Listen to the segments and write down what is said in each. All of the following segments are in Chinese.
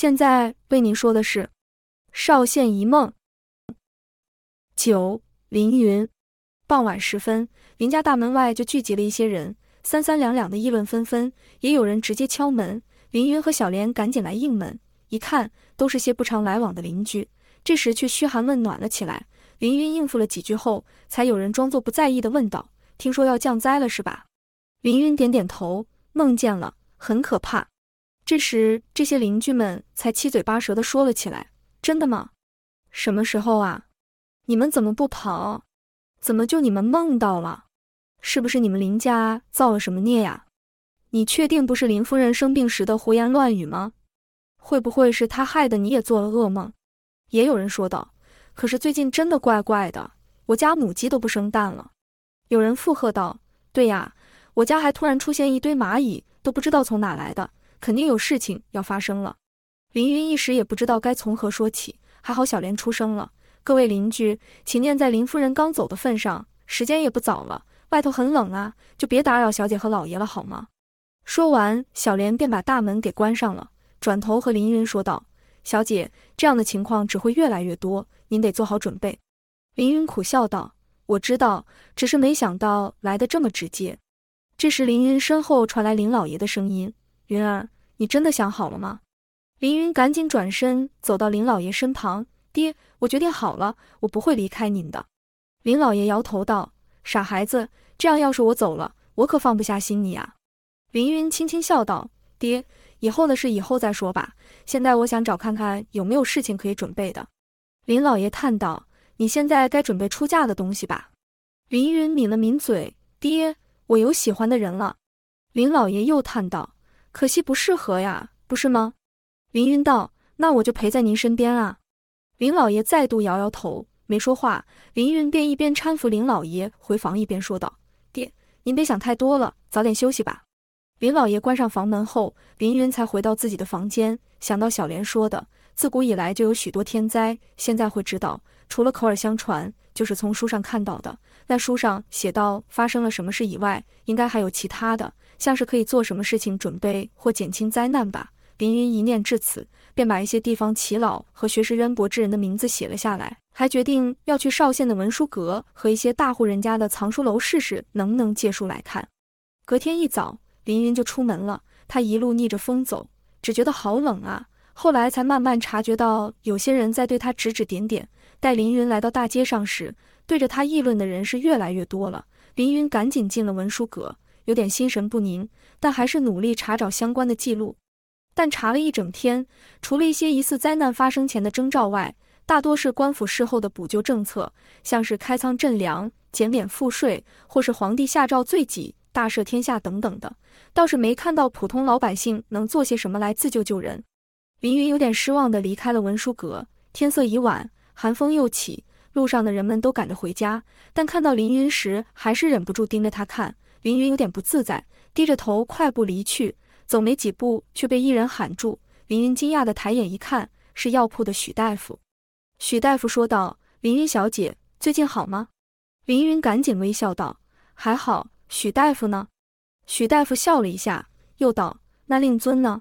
现在为您说的是《少县一梦》。九凌云，傍晚时分，林家大门外就聚集了一些人，三三两两的议论纷纷，也有人直接敲门。凌云和小莲赶紧来应门，一看都是些不常来往的邻居，这时却嘘寒问暖了起来。凌云应付了几句后，才有人装作不在意的问道：“听说要降灾了是吧？”凌云点点头，梦见了，很可怕。这时，这些邻居们才七嘴八舌地说了起来：“真的吗？什么时候啊？你们怎么不跑？怎么就你们梦到了？是不是你们林家造了什么孽呀？你确定不是林夫人生病时的胡言乱语吗？会不会是她害得你也做了噩梦？”也有人说道：“可是最近真的怪怪的，我家母鸡都不生蛋了。”有人附和道：“对呀，我家还突然出现一堆蚂蚁，都不知道从哪来的。”肯定有事情要发生了，林云一时也不知道该从何说起。还好小莲出声了：“各位邻居，请念在林夫人刚走的份上，时间也不早了，外头很冷啊，就别打扰小姐和老爷了，好吗？”说完，小莲便把大门给关上了，转头和林云说道：“小姐，这样的情况只会越来越多，您得做好准备。”林云苦笑道：“我知道，只是没想到来得这么直接。”这时，林云身后传来林老爷的声音。云儿，你真的想好了吗？凌云赶紧转身走到林老爷身旁，爹，我决定好了，我不会离开您的。林老爷摇头道：“傻孩子，这样要是我走了，我可放不下心你啊。”凌云轻轻笑道：“爹，以后的事以后再说吧，现在我想找看看有没有事情可以准备的。”林老爷叹道：“你现在该准备出嫁的东西吧？”凌云抿了抿嘴：“爹，我有喜欢的人了。”林老爷又叹道。可惜不适合呀，不是吗？凌云道：“那我就陪在您身边啊。”林老爷再度摇摇头，没说话。凌云便一边搀扶林老爷回房，一边说道：“爹，您别想太多了，早点休息吧。”林老爷关上房门后，凌云才回到自己的房间，想到小莲说的，自古以来就有许多天灾，现在会知道，除了口耳相传，就是从书上看到的。那书上写到发生了什么事以外，应该还有其他的。像是可以做什么事情准备或减轻灾难吧。凌云一念至此，便把一些地方耆老和学识渊博之人的名字写了下来，还决定要去邵县的文书阁和一些大户人家的藏书楼试试能不能借书来看。隔天一早，凌云就出门了。他一路逆着风走，只觉得好冷啊。后来才慢慢察觉到有些人在对他指指点点。待凌云来到大街上时，对着他议论的人是越来越多了。凌云赶紧进了文书阁。有点心神不宁，但还是努力查找相关的记录。但查了一整天，除了一些疑似灾难发生前的征兆外，大多是官府事后的补救政策，像是开仓赈粮、减免赋税，或是皇帝下诏罪己、大赦天下等等的，倒是没看到普通老百姓能做些什么来自救救人。凌云有点失望地离开了文书阁。天色已晚，寒风又起，路上的人们都赶着回家，但看到凌云时，还是忍不住盯着他看。凌云有点不自在，低着头快步离去。走没几步，却被一人喊住。凌云惊讶的抬眼一看，是药铺的许大夫。许大夫说道：“凌云小姐，最近好吗？”凌云赶紧微笑道：“还好。”许大夫呢？许大夫笑了一下，又道：“那令尊呢？”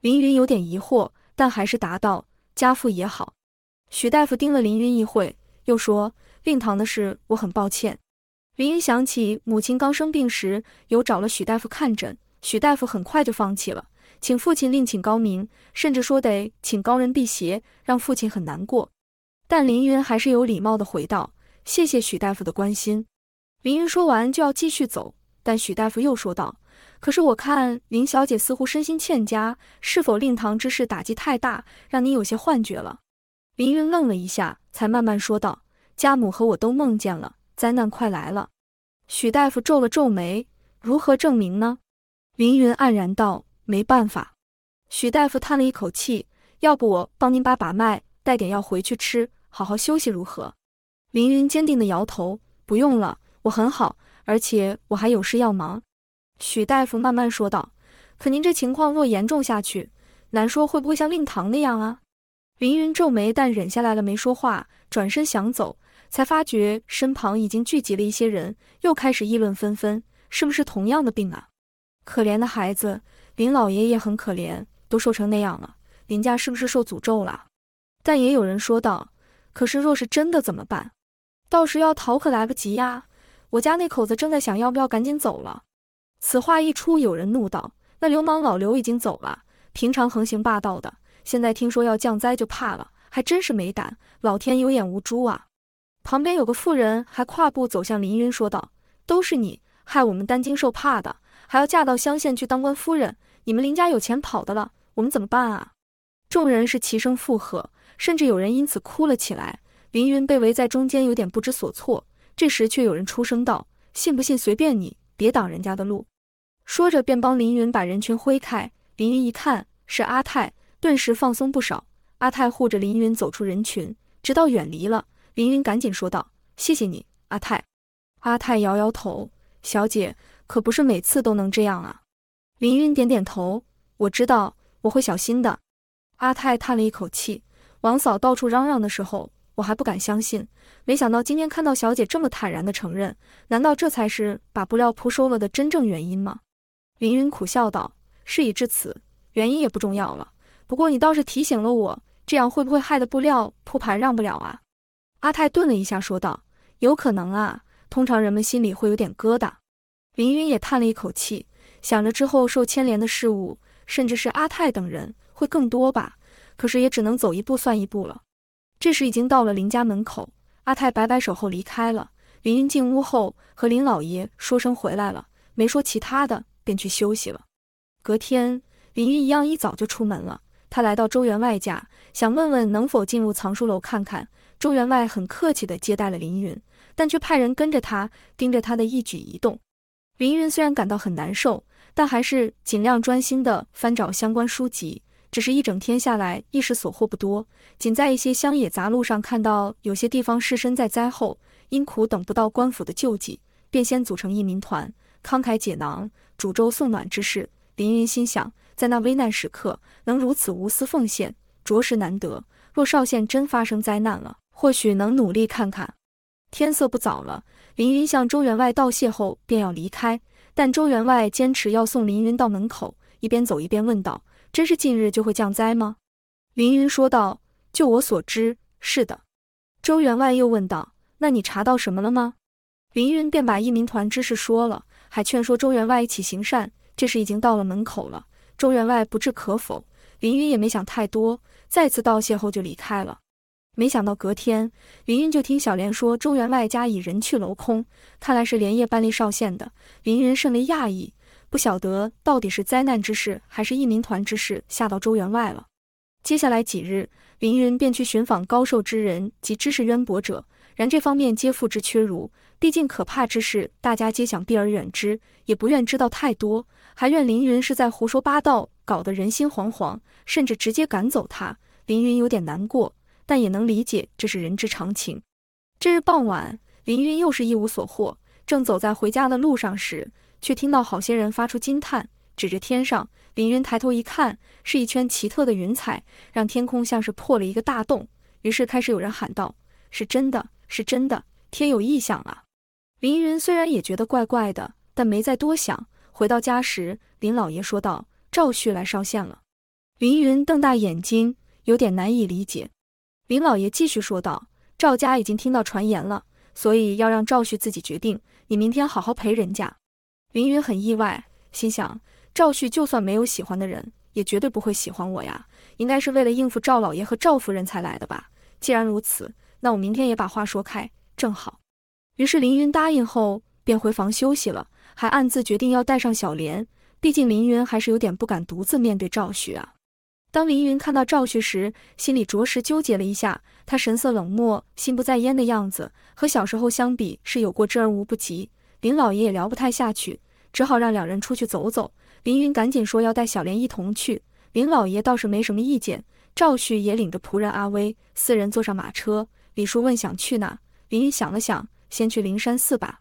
凌云有点疑惑，但还是答道：“家父也好。”许大夫盯了凌云一会，又说：“令堂的事，我很抱歉。”林云想起母亲刚生病时有找了许大夫看诊，许大夫很快就放弃了，请父亲另请高明，甚至说得请高人辟邪，让父亲很难过。但林云还是有礼貌地回道：“谢谢许大夫的关心。”林云说完就要继续走，但许大夫又说道：“可是我看林小姐似乎身心欠佳，是否令堂之事打击太大，让你有些幻觉了？”林云愣了一下，才慢慢说道：“家母和我都梦见了。”灾难快来了，许大夫皱了皱眉，如何证明呢？凌云黯然道：“没办法。”许大夫叹了一口气：“要不我帮您把把脉，带点药回去吃，好好休息如何？”凌云坚定地摇头：“不用了，我很好，而且我还有事要忙。”许大夫慢慢说道：“可您这情况若严重下去，难说会不会像令堂那样啊？”凌云皱眉，但忍下来了，没说话，转身想走。才发觉身旁已经聚集了一些人，又开始议论纷纷，是不是同样的病啊？可怜的孩子，林老爷也很可怜，都瘦成那样了，林家是不是受诅咒了？但也有人说道：“可是若是真的怎么办？到时要逃可来不及呀！我家那口子正在想要不要赶紧走了。”此话一出，有人怒道：“那流氓老刘已经走了，平常横行霸道的，现在听说要降灾就怕了，还真是没胆！老天有眼无珠啊！”旁边有个妇人还跨步走向林云，说道：“都是你害我们担惊受怕的，还要嫁到乡县去当官夫人。你们林家有钱跑的了，我们怎么办啊？”众人是齐声附和，甚至有人因此哭了起来。林云被围在中间，有点不知所措。这时却有人出声道：“信不信随便你，别挡人家的路。”说着便帮林云把人群挥开。林云一看是阿泰，顿时放松不少。阿泰护着林云走出人群，直到远离了。林云赶紧说道：“谢谢你，阿泰。”阿泰摇摇头：“小姐可不是每次都能这样啊。”林云点点头：“我知道，我会小心的。”阿泰叹了一口气：“王嫂到处嚷嚷的时候，我还不敢相信，没想到今天看到小姐这么坦然的承认，难道这才是把布料铺收了的真正原因吗？”林云苦笑道：“事已至此，原因也不重要了。不过你倒是提醒了我，这样会不会害得布料铺盘让不了啊？”阿泰顿了一下，说道：“有可能啊，通常人们心里会有点疙瘩。”林云也叹了一口气，想着之后受牵连的事物，甚至是阿泰等人会更多吧。可是也只能走一步算一步了。这时已经到了林家门口，阿泰摆摆手后离开了。林云进屋后和林老爷说声回来了，没说其他的，便去休息了。隔天，林云一样一早就出门了。他来到周员外家，想问问能否进入藏书楼看看。周员外很客气地接待了凌云，但却派人跟着他，盯着他的一举一动。凌云虽然感到很难受，但还是尽量专心地翻找相关书籍。只是一整天下来，一时所获不多，仅在一些乡野杂路上看到有些地方士绅在灾后因苦等不到官府的救济，便先组成义民团，慷慨解囊、煮粥送暖之事。凌云心想，在那危难时刻能如此无私奉献，着实难得。若少县真发生灾难了，或许能努力看看。天色不早了，林云向周员外道谢后便要离开，但周员外坚持要送林云到门口，一边走一边问道：“真是近日就会降灾吗？”林云说道：“就我所知，是的。”周员外又问道：“那你查到什么了吗？”林云便把义民团之事说了，还劝说周员外一起行善。这时已经到了门口了，周员外不置可否，林云也没想太多，再次道谢后就离开了。没想到隔天，林云就听小莲说周员外家已人去楼空，看来是连夜搬离邵县的。林云甚为讶异，不晓得到底是灾难之事还是义民团之事吓到周员外了。接下来几日，林云便去寻访高寿之人及知识渊博者，然这方面皆付之阙如。毕竟可怕之事，大家皆想避而远之，也不愿知道太多，还怨林云是在胡说八道，搞得人心惶惶，甚至直接赶走他。林云有点难过。但也能理解，这是人之常情。这日傍晚，林云又是一无所获，正走在回家的路上时，却听到好些人发出惊叹，指着天上。林云抬头一看，是一圈奇特的云彩，让天空像是破了一个大洞。于是开始有人喊道：“是真的，是真的，天有异象啊！”林云虽然也觉得怪怪的，但没再多想。回到家时，林老爷说道：“赵旭来烧县了。”林云瞪大眼睛，有点难以理解。林老爷继续说道：“赵家已经听到传言了，所以要让赵旭自己决定。你明天好好陪人家。”林云很意外，心想：赵旭就算没有喜欢的人，也绝对不会喜欢我呀，应该是为了应付赵老爷和赵夫人才来的吧。既然如此，那我明天也把话说开，正好。于是林云答应后，便回房休息了，还暗自决定要带上小莲，毕竟林云还是有点不敢独自面对赵旭啊。当林云看到赵旭时，心里着实纠结了一下。他神色冷漠、心不在焉的样子，和小时候相比是有过之而无不及。林老爷也聊不太下去，只好让两人出去走走。林云赶紧说要带小莲一同去，林老爷倒是没什么意见。赵旭也领着仆人阿威四人坐上马车。李叔问想去哪，林云想了想，先去灵山寺吧。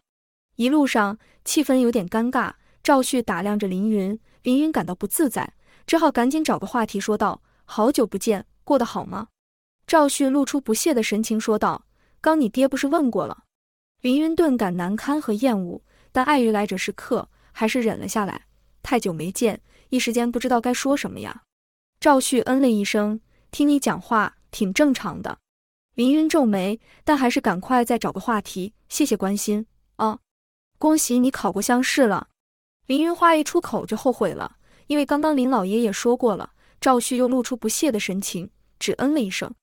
一路上气氛有点尴尬，赵旭打量着林云，林云感到不自在。只好赶紧找个话题说道：“好久不见，过得好吗？”赵旭露出不屑的神情说道：“刚你爹不是问过了？”林云顿感难堪和厌恶，但碍于来者是客，还是忍了下来。太久没见，一时间不知道该说什么呀。赵旭嗯了一声，听你讲话挺正常的。林云皱眉，但还是赶快再找个话题。谢谢关心哦，恭喜你考过乡试了。林云话一出口就后悔了，因为刚刚林老爷也说过了。赵旭又露出不屑的神情，只嗯了一声，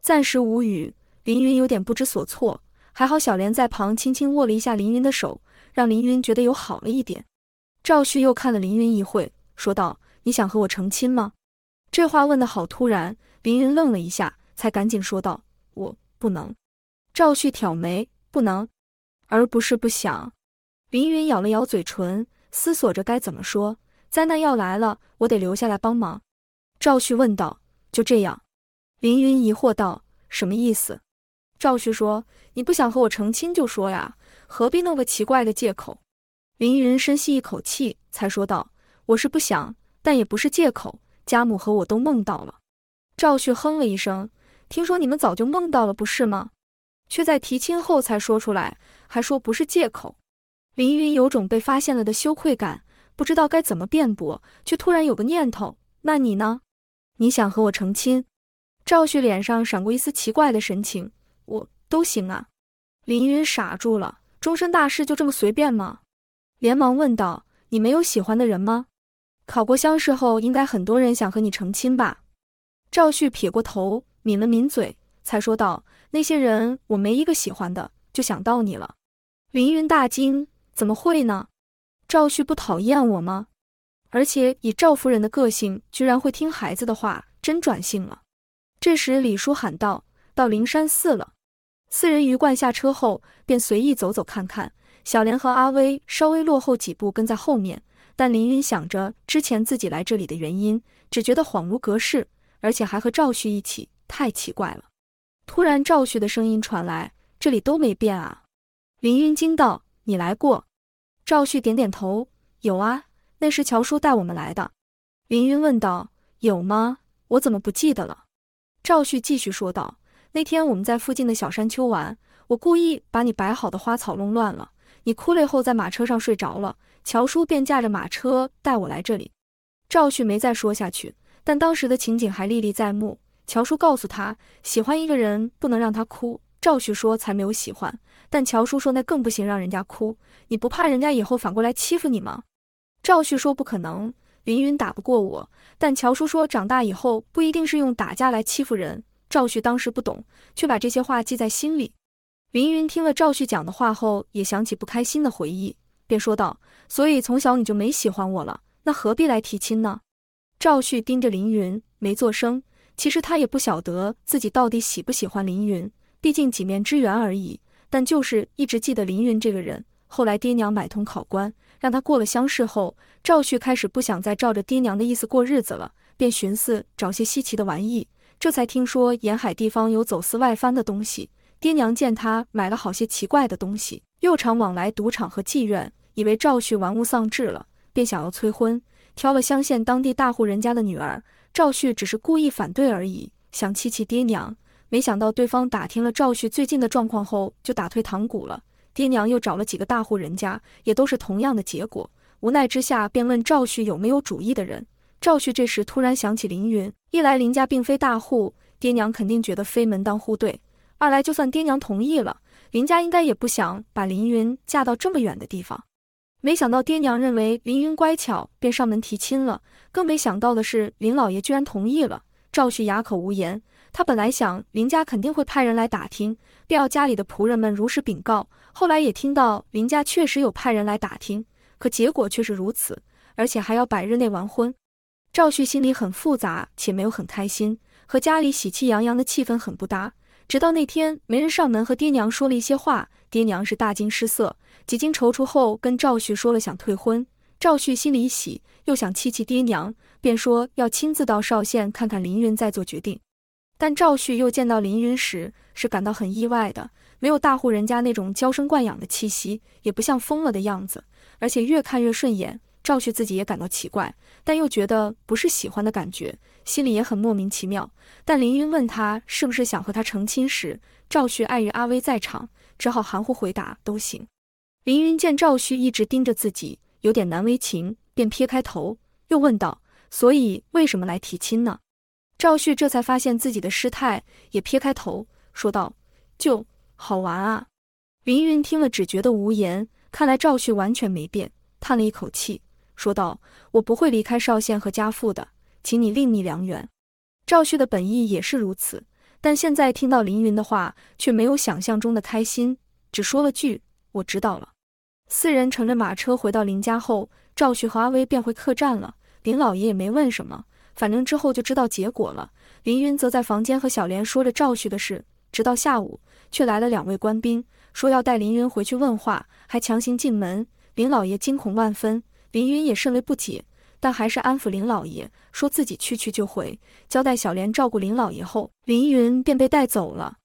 暂时无语。林云有点不知所措，还好小莲在旁轻轻握了一下林云的手，让林云觉得有好了一点。赵旭又看了林云一会，说道：“你想和我成亲吗？”这话问得好突然，林云愣了一下，才赶紧说道：“我不能。”赵旭挑眉：“不能，而不是不想。”林云咬了咬嘴唇，思索着该怎么说。灾难要来了，我得留下来帮忙。赵旭问道：“就这样？”林云疑惑道：“什么意思？”赵旭说：“你不想和我成亲就说呀，何必弄个奇怪的借口？”林云深吸一口气，才说道：“我是不想，但也不是借口。家母和我都梦到了。”赵旭哼了一声：“听说你们早就梦到了，不是吗？却在提亲后才说出来，还说不是借口。”林云有种被发现了的羞愧感，不知道该怎么辩驳，却突然有个念头：“那你呢？你想和我成亲？”赵旭脸上闪过一丝奇怪的神情：“我都行啊。”林云傻住了：“终身大事就这么随便吗？”连忙问道：“你没有喜欢的人吗？考过乡试后，应该很多人想和你成亲吧？”赵旭撇过头，抿了抿嘴，才说道：“那些人我没一个喜欢的，就想到你了。”林云大惊。怎么会呢？赵旭不讨厌我吗？而且以赵夫人的个性，居然会听孩子的话，真转性了。这时李叔喊道：“到灵山寺了。”四人鱼贯下车后，便随意走走看看。小莲和阿威稍微落后几步，跟在后面。但林云想着之前自己来这里的原因，只觉得恍如隔世，而且还和赵旭一起，太奇怪了。突然，赵旭的声音传来：“这里都没变啊！”林云惊道：“你来过？”赵旭点点头，有啊，那时乔叔带我们来的。林云问道：“有吗？我怎么不记得了？”赵旭继续说道：“那天我们在附近的小山丘玩，我故意把你摆好的花草弄乱了，你哭累后在马车上睡着了，乔叔便驾着马车带我来这里。”赵旭没再说下去，但当时的情景还历历在目。乔叔告诉他，喜欢一个人不能让他哭。赵旭说：“才没有喜欢。”但乔叔说：“那更不行，让人家哭。你不怕人家以后反过来欺负你吗？”赵旭说：“不可能，林云打不过我。”但乔叔说：“长大以后不一定是用打架来欺负人。”赵旭当时不懂，却把这些话记在心里。林云听了赵旭讲的话后，也想起不开心的回忆，便说道：“所以从小你就没喜欢我了，那何必来提亲呢？”赵旭盯着林云，没作声。其实他也不晓得自己到底喜不喜欢林云，毕竟几面之缘而已。但就是一直记得凌云这个人。后来爹娘买通考官，让他过了乡试后，赵旭开始不想再照着爹娘的意思过日子了，便寻思找些稀奇的玩意。这才听说沿海地方有走私外藩的东西。爹娘见他买了好些奇怪的东西，又常往来赌场和妓院，以为赵旭玩物丧志了，便想要催婚，挑了乡县当地大户人家的女儿。赵旭只是故意反对而已，想气气爹娘。没想到对方打听了赵旭最近的状况后，就打退堂鼓了。爹娘又找了几个大户人家，也都是同样的结果。无奈之下，便问赵旭有没有主意的人。赵旭这时突然想起凌云，一来林家并非大户，爹娘肯定觉得非门当户对；二来就算爹娘同意了，林家应该也不想把凌云嫁到这么远的地方。没想到爹娘认为凌云乖巧，便上门提亲了。更没想到的是，林老爷居然同意了。赵旭哑口无言。他本来想林家肯定会派人来打听，便要家里的仆人们如实禀告。后来也听到林家确实有派人来打听，可结果却是如此，而且还要百日内完婚。赵旭心里很复杂，且没有很开心，和家里喜气洋洋的气氛很不搭。直到那天没人上门和爹娘说了一些话，爹娘是大惊失色，几经踌躇后跟赵旭说了想退婚。赵旭心里一喜，又想气气爹娘，便说要亲自到邵县看看林云，再做决定。但赵旭又见到林云时，是感到很意外的，没有大户人家那种娇生惯养的气息，也不像疯了的样子，而且越看越顺眼。赵旭自己也感到奇怪，但又觉得不是喜欢的感觉，心里也很莫名其妙。但林云问他是不是想和他成亲时，赵旭碍于阿威在场，只好含糊回答都行。林云见赵旭一直盯着自己，有点难为情，便撇开头，又问道：“所以为什么来提亲呢？赵旭这才发现自己的失态，也撇开头说道：“就好玩啊。”凌云听了，只觉得无言。看来赵旭完全没变，叹了一口气，说道：“我不会离开少县和家父的，请你另觅良缘。”赵旭的本意也是如此，但现在听到林云的话，却没有想象中的开心，只说了句：“我知道了。”四人乘着马车回到林家后，赵旭和阿威便回客栈了。林老爷也没问什么，反正之后就知道结果了。林云则在房间和小莲说着赵旭的事，直到下午，却来了两位官兵。说要带林云回去问话，还强行进门。林老爷惊恐万分，林云也甚为不解，但还是安抚林老爷，说自己去去就回，交代小莲照顾林老爷后，林云便被带走了。